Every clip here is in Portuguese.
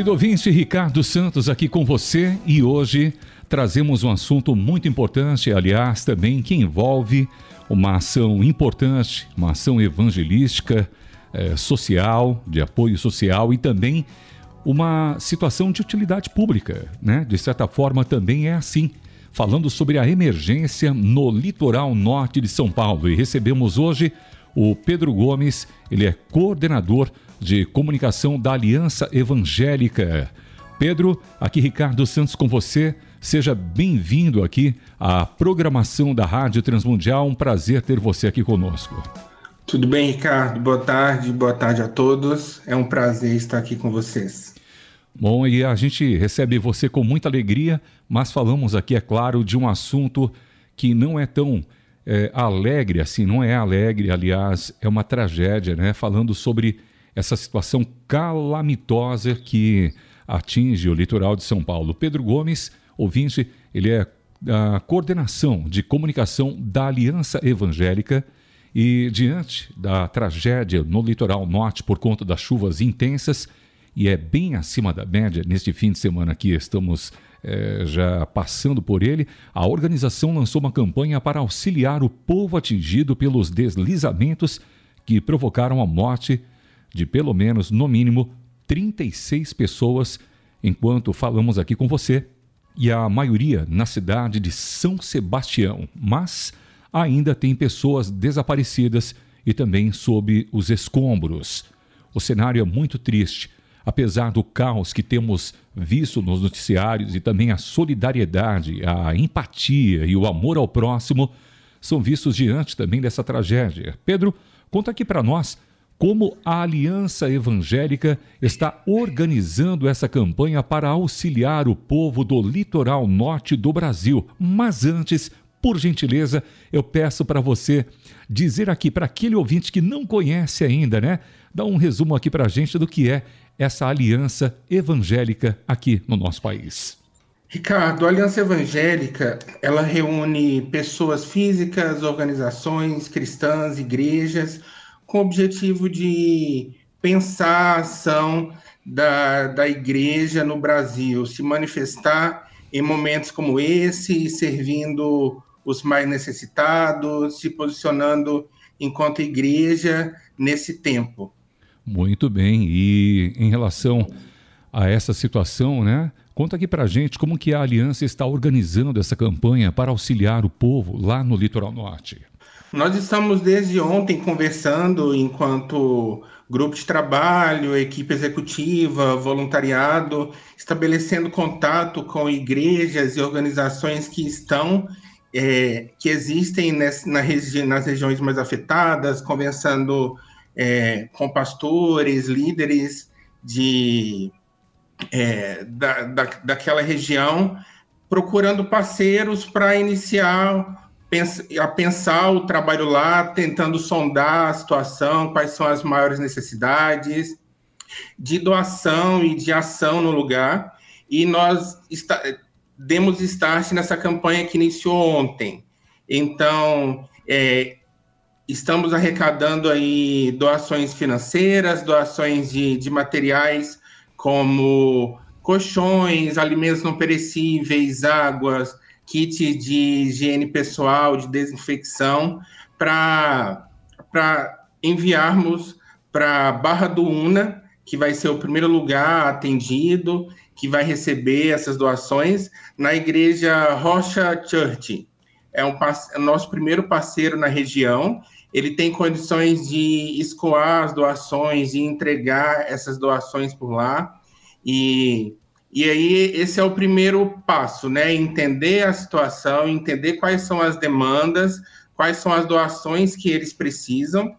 Querido ouvinte, Ricardo Santos aqui com você e hoje trazemos um assunto muito importante, aliás, também que envolve uma ação importante, uma ação evangelística, eh, social, de apoio social e também uma situação de utilidade pública, né? De certa forma também é assim. Falando sobre a emergência no litoral norte de São Paulo e recebemos hoje o Pedro Gomes, ele é coordenador de comunicação da Aliança Evangélica. Pedro, aqui Ricardo Santos com você. Seja bem-vindo aqui à programação da Rádio Transmundial. Um prazer ter você aqui conosco. Tudo bem, Ricardo? Boa tarde, boa tarde a todos. É um prazer estar aqui com vocês. Bom, e a gente recebe você com muita alegria, mas falamos aqui, é claro, de um assunto que não é tão é, alegre assim, não é alegre, aliás, é uma tragédia, né? Falando sobre essa situação calamitosa que atinge o litoral de São Paulo. Pedro Gomes, ouvinte, ele é a coordenação de comunicação da Aliança Evangélica e diante da tragédia no litoral norte por conta das chuvas intensas e é bem acima da média neste fim de semana que estamos é, já passando por ele, a organização lançou uma campanha para auxiliar o povo atingido pelos deslizamentos que provocaram a morte de pelo menos, no mínimo, 36 pessoas, enquanto falamos aqui com você, e a maioria na cidade de São Sebastião. Mas ainda tem pessoas desaparecidas e também sob os escombros. O cenário é muito triste. Apesar do caos que temos visto nos noticiários e também a solidariedade, a empatia e o amor ao próximo são vistos diante também dessa tragédia. Pedro, conta aqui para nós como a Aliança Evangélica está organizando essa campanha para auxiliar o povo do litoral norte do Brasil. Mas antes, por gentileza, eu peço para você dizer aqui para aquele ouvinte que não conhece ainda, né? Dá um resumo aqui para a gente do que é essa aliança evangélica aqui no nosso país. Ricardo, a Aliança Evangélica, ela reúne pessoas físicas, organizações cristãs, igrejas, com o objetivo de pensar a ação da, da igreja no Brasil, se manifestar em momentos como esse, servindo os mais necessitados, se posicionando enquanto igreja nesse tempo. Muito bem. E em relação a essa situação, né? Conta aqui pra gente como que a Aliança está organizando essa campanha para auxiliar o povo lá no litoral norte. Nós estamos desde ontem conversando enquanto grupo de trabalho, equipe executiva, voluntariado, estabelecendo contato com igrejas e organizações que estão, é, que existem nas regiões mais afetadas, conversando é, com pastores, líderes de, é, da, da, daquela região, procurando parceiros para iniciar a pensar o trabalho lá, tentando sondar a situação, quais são as maiores necessidades de doação e de ação no lugar. E nós está, demos start nessa campanha que iniciou ontem. Então, é, estamos arrecadando aí doações financeiras, doações de, de materiais como colchões, alimentos não perecíveis, águas, kit de higiene pessoal, de desinfecção, para enviarmos para Barra do Una, que vai ser o primeiro lugar atendido, que vai receber essas doações, na igreja Rocha Church. É, um, é o nosso primeiro parceiro na região. Ele tem condições de escoar as doações e entregar essas doações por lá. E e aí, esse é o primeiro passo, né? Entender a situação, entender quais são as demandas, quais são as doações que eles precisam,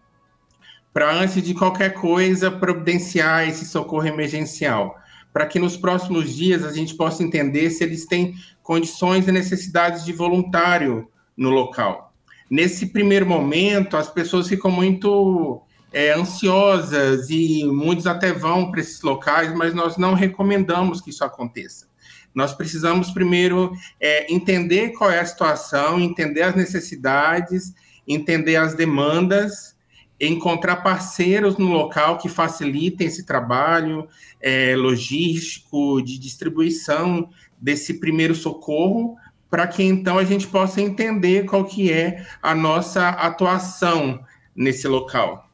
para, antes de qualquer coisa, providenciar esse socorro emergencial. Para que nos próximos dias a gente possa entender se eles têm condições e necessidades de voluntário no local. Nesse primeiro momento, as pessoas ficam muito é, ansiosas e muitos até vão para esses locais, mas nós não recomendamos que isso aconteça. Nós precisamos primeiro é, entender qual é a situação, entender as necessidades, entender as demandas encontrar parceiros no local que facilitem esse trabalho é, logístico, de distribuição desse primeiro socorro, para que então a gente possa entender qual que é a nossa atuação nesse local.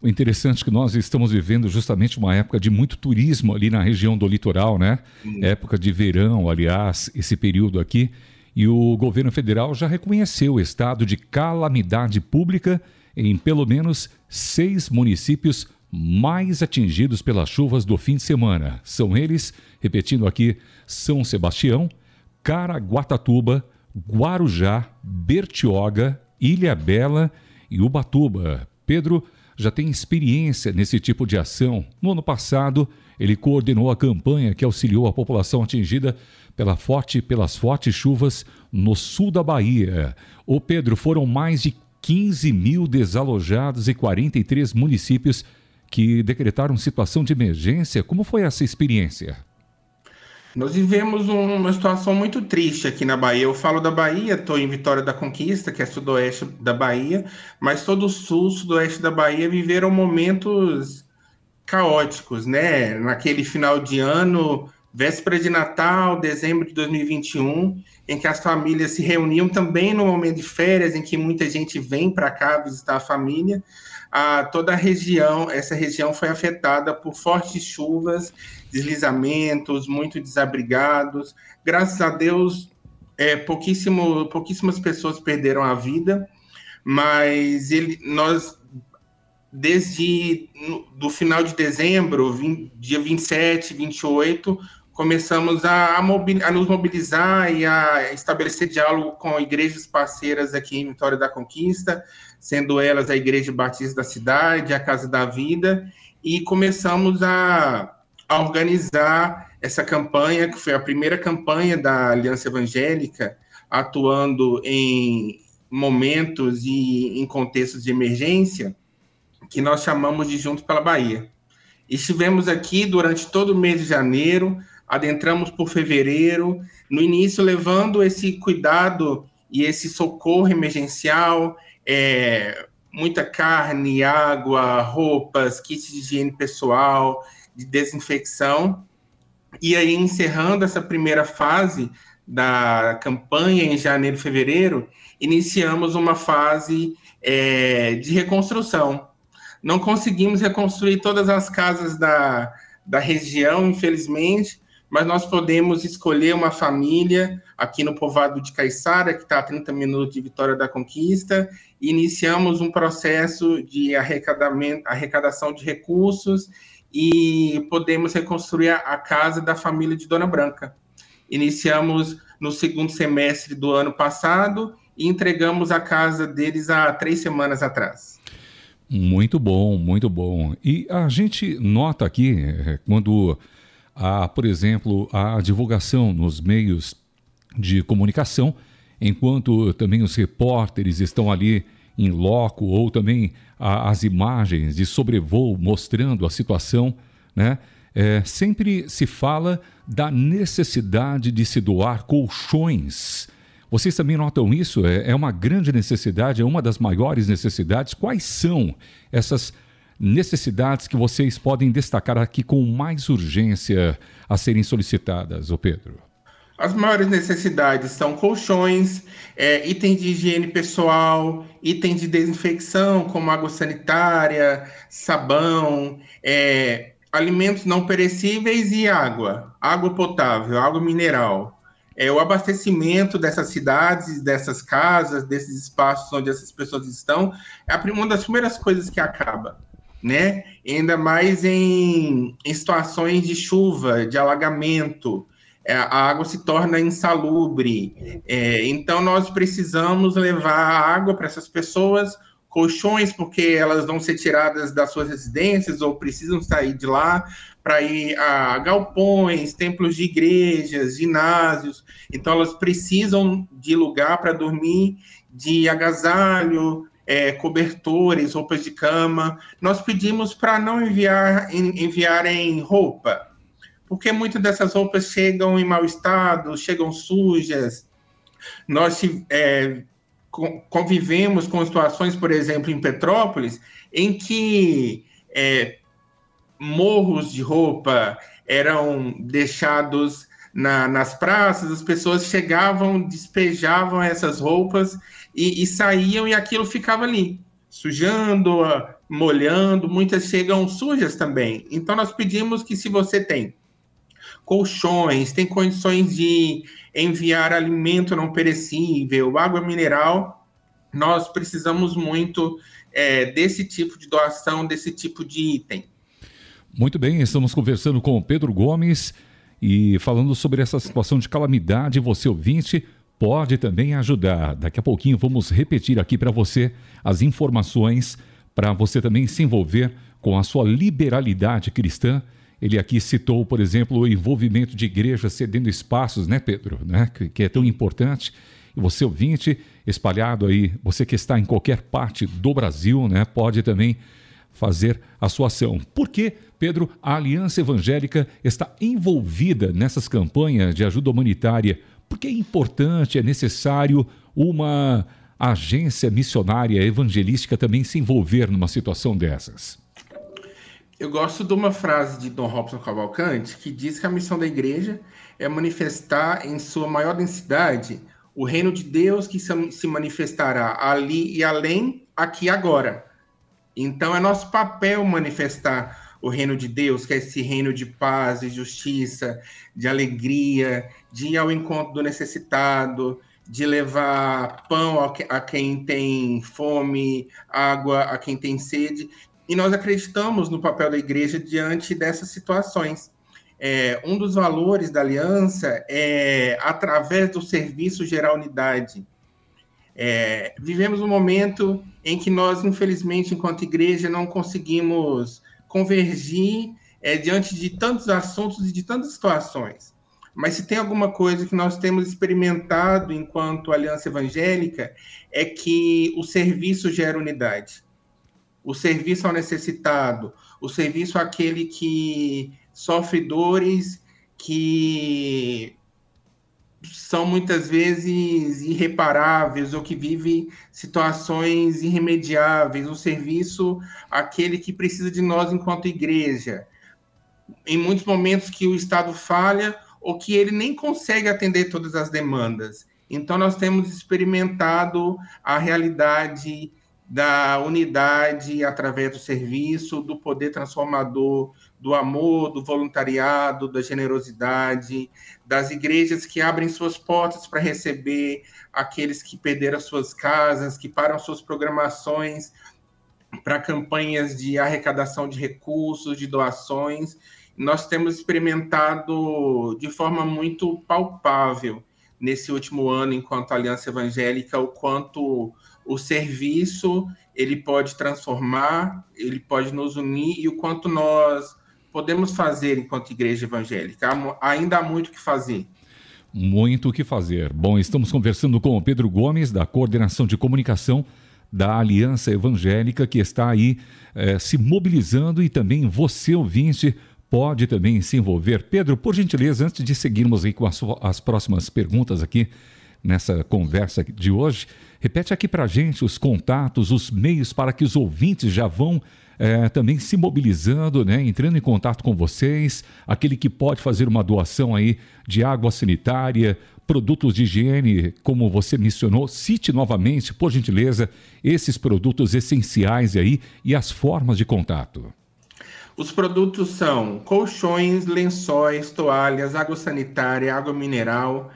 O interessante é que nós estamos vivendo justamente uma época de muito turismo ali na região do litoral, né? Sim. Época de verão, aliás, esse período aqui. E o governo federal já reconheceu o estado de calamidade pública em pelo menos seis municípios mais atingidos pelas chuvas do fim de semana. São eles, repetindo aqui, São Sebastião, Caraguatatuba, Guarujá, Bertioga, Ilha Bela e Ubatuba. Pedro, já tem experiência nesse tipo de ação. No ano passado, ele coordenou a campanha que auxiliou a população atingida pela forte, pelas fortes chuvas no sul da Bahia. O Pedro, foram mais de 15 mil desalojados e 43 municípios que decretaram situação de emergência. Como foi essa experiência? Nós vivemos uma situação muito triste aqui na Bahia. Eu falo da Bahia, estou em Vitória da Conquista, que é sudoeste da Bahia, mas todo o sul, sudoeste da Bahia viveram momentos caóticos, né? Naquele final de ano, véspera de Natal, dezembro de 2021, em que as famílias se reuniam também no momento de férias, em que muita gente vem para cá visitar a família. A, toda a região, essa região foi afetada por fortes chuvas deslizamentos, muito desabrigados. Graças a Deus, é, pouquíssimo, pouquíssimas pessoas perderam a vida, mas ele, nós, desde do final de dezembro, 20, dia 27, 28, começamos a, a, mobil, a, nos mobilizar e a estabelecer diálogo com igrejas parceiras aqui em Vitória da Conquista, sendo elas a Igreja Batista da Cidade, a Casa da Vida, e começamos a a organizar essa campanha, que foi a primeira campanha da Aliança Evangélica, atuando em momentos e em contextos de emergência, que nós chamamos de Juntos pela Bahia. Estivemos aqui durante todo o mês de janeiro, adentramos por fevereiro, no início levando esse cuidado e esse socorro emergencial, é, muita carne, água, roupas, kits de higiene pessoal, de desinfecção. E aí, encerrando essa primeira fase da campanha em janeiro e fevereiro, iniciamos uma fase é, de reconstrução. Não conseguimos reconstruir todas as casas da, da região, infelizmente, mas nós podemos escolher uma família aqui no povoado de Caiçara, que está a 30 minutos de Vitória da Conquista, e iniciamos um processo de arrecadamento, arrecadação de recursos e podemos reconstruir a casa da família de Dona Branca. Iniciamos no segundo semestre do ano passado e entregamos a casa deles há três semanas atrás. Muito bom, muito bom. E a gente nota aqui, eh, quando há, por exemplo, a divulgação nos meios de comunicação, enquanto também os repórteres estão ali em loco ou também a, as imagens de sobrevoo mostrando a situação, né? É, sempre se fala da necessidade de se doar colchões. Vocês também notam isso? É, é uma grande necessidade, é uma das maiores necessidades. Quais são essas necessidades que vocês podem destacar aqui com mais urgência a serem solicitadas, ô Pedro? As maiores necessidades são colchões, é, itens de higiene pessoal, itens de desinfecção, como água sanitária, sabão, é, alimentos não perecíveis e água, água potável, água mineral. É, o abastecimento dessas cidades, dessas casas, desses espaços onde essas pessoas estão, é uma das primeiras coisas que acaba, né? Ainda mais em, em situações de chuva, de alagamento, a água se torna insalubre. É, então, nós precisamos levar água para essas pessoas, colchões, porque elas vão ser tiradas das suas residências ou precisam sair de lá para ir a galpões, templos de igrejas, ginásios. Então, elas precisam de lugar para dormir, de agasalho, é, cobertores, roupas de cama. Nós pedimos para não enviar enviarem roupa porque muitas dessas roupas chegam em mau estado, chegam sujas. Nós é, convivemos com situações, por exemplo, em Petrópolis, em que é, morros de roupa eram deixados na, nas praças, as pessoas chegavam, despejavam essas roupas e, e saíam e aquilo ficava ali, sujando, molhando, muitas chegam sujas também. Então nós pedimos que se você tem colchões, tem condições de enviar alimento não perecível, água mineral, nós precisamos muito é, desse tipo de doação, desse tipo de item. Muito bem, estamos conversando com o Pedro Gomes e falando sobre essa situação de calamidade. Você ouvinte pode também ajudar. Daqui a pouquinho vamos repetir aqui para você as informações para você também se envolver com a sua liberalidade cristã ele aqui citou, por exemplo, o envolvimento de igrejas cedendo espaços, né, Pedro? Né? Que, que é tão importante. E você, ouvinte, espalhado aí, você que está em qualquer parte do Brasil, né, pode também fazer a sua ação. Por que, Pedro, a Aliança Evangélica está envolvida nessas campanhas de ajuda humanitária? Porque é importante, é necessário uma agência missionária evangelística também se envolver numa situação dessas? Eu gosto de uma frase de Dom Robson Cavalcante que diz que a missão da igreja é manifestar em sua maior densidade o reino de Deus que se manifestará ali e além, aqui e agora. Então é nosso papel manifestar o reino de Deus, que é esse reino de paz, de justiça, de alegria, de ir ao encontro do necessitado, de levar pão a quem tem fome, água a quem tem sede. E nós acreditamos no papel da igreja diante dessas situações. É, um dos valores da aliança é através do serviço gerar unidade. É, vivemos um momento em que nós, infelizmente, enquanto igreja, não conseguimos convergir é, diante de tantos assuntos e de tantas situações. Mas se tem alguma coisa que nós temos experimentado enquanto aliança evangélica, é que o serviço gera unidade o serviço ao necessitado, o serviço àquele que sofre dores que são muitas vezes irreparáveis ou que vive situações irremediáveis, o serviço àquele que precisa de nós enquanto igreja. Em muitos momentos que o Estado falha ou que ele nem consegue atender todas as demandas. Então, nós temos experimentado a realidade da unidade através do serviço, do poder transformador, do amor, do voluntariado, da generosidade, das igrejas que abrem suas portas para receber aqueles que perderam suas casas, que param suas programações para campanhas de arrecadação de recursos, de doações. Nós temos experimentado de forma muito palpável nesse último ano, enquanto Aliança Evangélica, o quanto o serviço ele pode transformar, ele pode nos unir e o quanto nós podemos fazer enquanto igreja evangélica. Ainda há muito o que fazer. Muito o que fazer. Bom, estamos conversando com o Pedro Gomes, da Coordenação de Comunicação da Aliança Evangélica, que está aí eh, se mobilizando e também você, ouvinte, pode também se envolver. Pedro, por gentileza, antes de seguirmos aí com as, as próximas perguntas aqui nessa conversa de hoje, Repete aqui para a gente os contatos, os meios para que os ouvintes já vão é, também se mobilizando, né, entrando em contato com vocês, aquele que pode fazer uma doação aí de água sanitária, produtos de higiene, como você mencionou, cite novamente, por gentileza, esses produtos essenciais aí e as formas de contato. Os produtos são colchões, lençóis, toalhas, água sanitária, água mineral,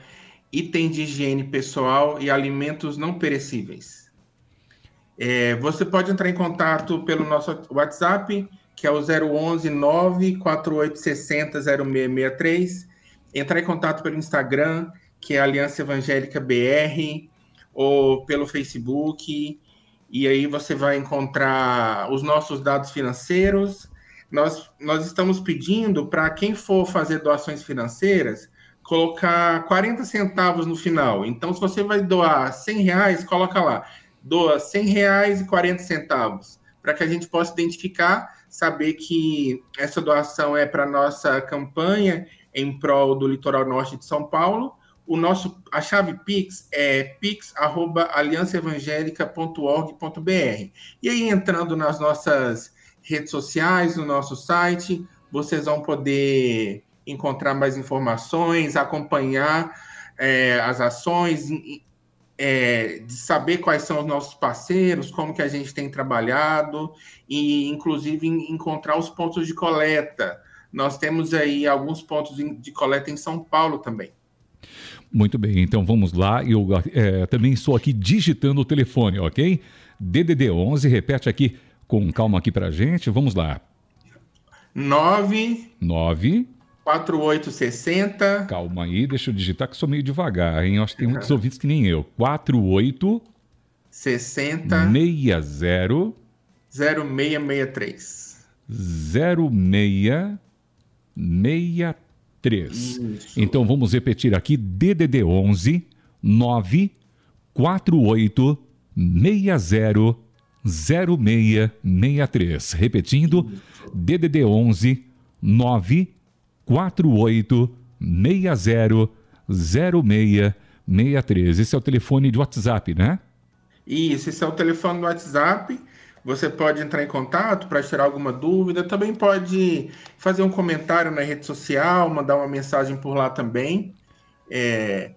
item de higiene pessoal e alimentos não perecíveis. É, você pode entrar em contato pelo nosso WhatsApp, que é o 011 94860 0663. Entrar em contato pelo Instagram, que é Aliança Evangélica BR, ou pelo Facebook. E aí você vai encontrar os nossos dados financeiros. Nós, nós estamos pedindo para quem for fazer doações financeiras colocar 40 centavos no final. Então, se você vai doar 100 reais, coloca lá, doa 100 reais e 40 centavos, para que a gente possa identificar, saber que essa doação é para nossa campanha em prol do litoral norte de São Paulo, o nosso, a chave Pix é pix.aliançaevangélica.org.br. E aí, entrando nas nossas redes sociais, no nosso site, vocês vão poder encontrar mais informações, acompanhar é, as ações, é, de saber quais são os nossos parceiros, como que a gente tem trabalhado e, inclusive, encontrar os pontos de coleta. Nós temos aí alguns pontos de coleta em São Paulo também. Muito bem, então vamos lá. Eu é, também estou aqui digitando o telefone, ok? DDD 11, repete aqui com calma aqui para gente. Vamos lá. 9 9 4860. Calma aí, deixa eu digitar que sou meio devagar, hein? Eu acho que tem muitos ouvintes que nem eu. 48 60 60 0663. 0663. Então vamos repetir aqui DDD 11 9 48 60 0663. Repetindo, DDD 11 9 48 60 0663. Esse é o telefone de WhatsApp, né? Isso, esse é o telefone do WhatsApp. Você pode entrar em contato para tirar alguma dúvida. Também pode fazer um comentário na rede social, mandar uma mensagem por lá também. É...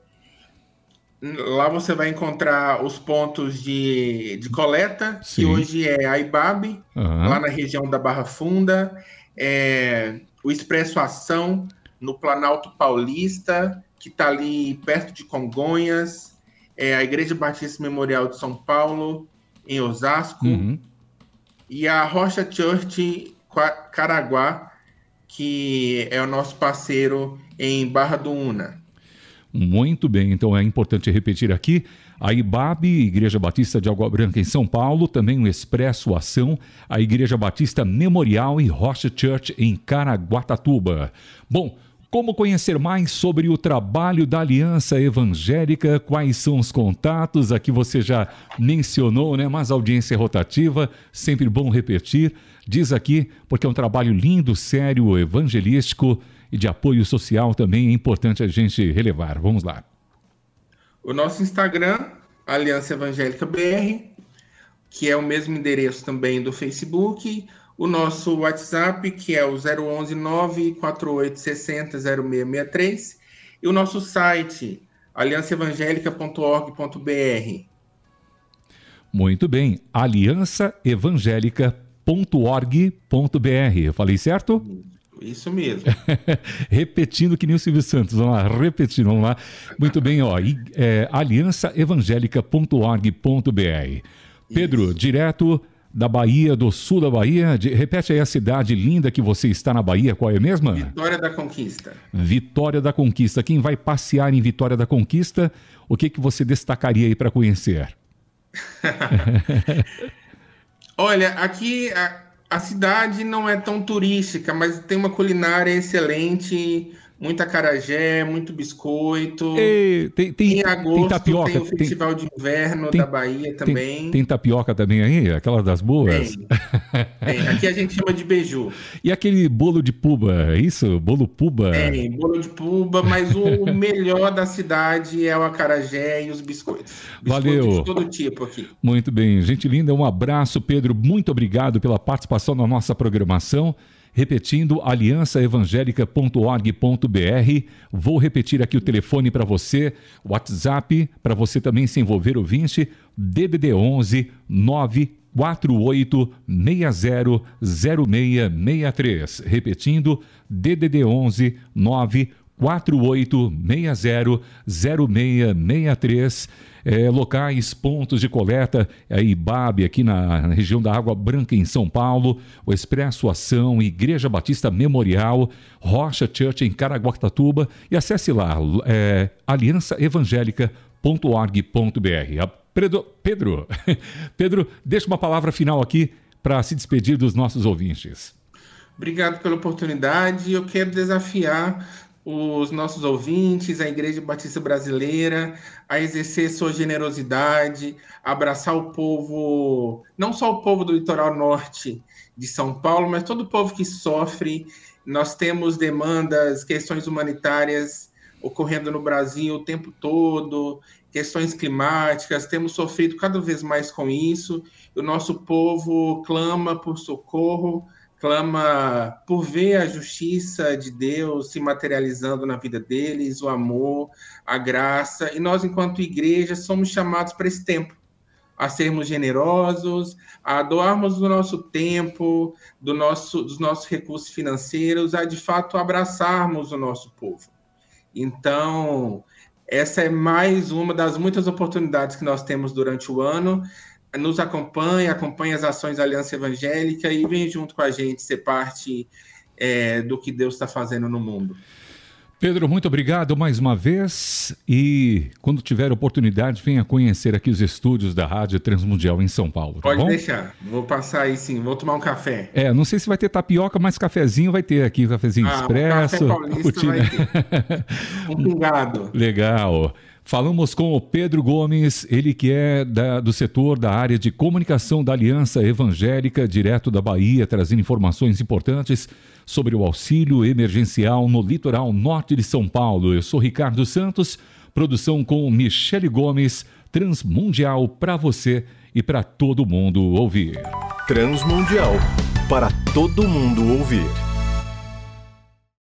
Lá você vai encontrar os pontos de, de coleta, Sim. que hoje é a IBAB, uhum. lá na região da Barra Funda. É o Expresso Ação no Planalto Paulista, que está ali perto de Congonhas, é a Igreja Batista Memorial de São Paulo, em Osasco, uhum. e a Rocha Church Caraguá, que é o nosso parceiro em Barra do Una. Muito bem, então é importante repetir aqui a IBAB, Igreja Batista de Água Branca em São Paulo, também o Expresso Ação, a Igreja Batista Memorial e Rocha Church em Caraguatatuba. Bom, como conhecer mais sobre o trabalho da Aliança Evangélica? Quais são os contatos? Aqui você já mencionou, né? Mas audiência rotativa, sempre bom repetir. Diz aqui, porque é um trabalho lindo, sério, evangelístico e de apoio social também é importante a gente relevar. Vamos lá. O nosso Instagram, Aliança Evangélica BR, que é o mesmo endereço também do Facebook. O nosso WhatsApp, que é o 011 94860 0663. E o nosso site, aliançaevangélica.org.br. Muito bem, aliançaevangélica.org.br. Eu falei certo? Isso mesmo. repetindo que nem o Silvio Santos. Vamos lá, repetindo, vamos lá. Muito bem, ó. É, aliançaevangélica.org.br. Pedro, Isso. direto da Bahia, do sul da Bahia. De, repete aí a cidade linda que você está na Bahia, qual é mesmo? Vitória da Conquista. Vitória da Conquista. Quem vai passear em Vitória da Conquista, o que, que você destacaria aí para conhecer? Olha, aqui a cidade não é tão turística, mas tem uma culinária excelente, muita carajé, muito biscoito. E, tem, tem, em agosto tem, tapioca, tem o Festival tem, de Inverno da Bahia também. Tem, tapioca também aí? Aquelas das boas? Tem. Aqui a gente chama de beiju. E aquele bolo de puba, é isso? Bolo puba? Tem, bolo de puba, mas o melhor da cidade é o acarajé e os biscoitos. biscoitos Valeu. de todo tipo aqui. Muito bem. Gente linda, um abraço, Pedro. Muito obrigado pela participação na nossa programação. Repetindo, aliançaevangélica.org.br. Vou repetir aqui o telefone para você, WhatsApp, para você também se envolver ouvinte, DDD 11 948 600663. Repetindo, DDD 11 948 600663 é, locais, pontos de coleta, é, IBAB aqui na, região da Água Branca em São Paulo, o Expresso Ação, Igreja Batista Memorial, Rocha Church em Caraguatatuba e acesse lá é, aliançaevangélica.org.br. Pedro, Pedro, Pedro, deixa uma palavra final aqui para se despedir dos nossos ouvintes. Obrigado pela oportunidade. Eu quero desafiar os nossos ouvintes, a Igreja Batista Brasileira, a exercer sua generosidade, abraçar o povo, não só o povo do litoral norte de São Paulo, mas todo o povo que sofre. Nós temos demandas, questões humanitárias ocorrendo no Brasil o tempo todo, questões climáticas, temos sofrido cada vez mais com isso. O nosso povo clama por socorro, clama por ver a justiça de Deus se materializando na vida deles, o amor, a graça. E nós, enquanto igreja, somos chamados para esse tempo a sermos generosos, a doarmos do nosso tempo, do nosso, dos nossos recursos financeiros, a de fato abraçarmos o nosso povo. Então, essa é mais uma das muitas oportunidades que nós temos durante o ano. Nos acompanhe, acompanhe as ações da Aliança Evangélica e vem junto com a gente ser parte é, do que Deus está fazendo no mundo. Pedro, muito obrigado mais uma vez e quando tiver oportunidade, venha conhecer aqui os estúdios da Rádio Transmundial em São Paulo. Tá Pode bom? deixar, vou passar aí sim, vou tomar um café. É, não sei se vai ter tapioca, mas cafezinho vai ter aqui, cafezinho ah, expresso. Um café paulista vai ter. um pingado. Legal. Falamos com o Pedro Gomes, ele que é da, do setor da área de comunicação da Aliança Evangélica, direto da Bahia, trazendo informações importantes sobre o auxílio emergencial no litoral norte de São Paulo. Eu sou Ricardo Santos, produção com Michele Gomes, Transmundial para você e para todo mundo ouvir. Transmundial para todo mundo ouvir.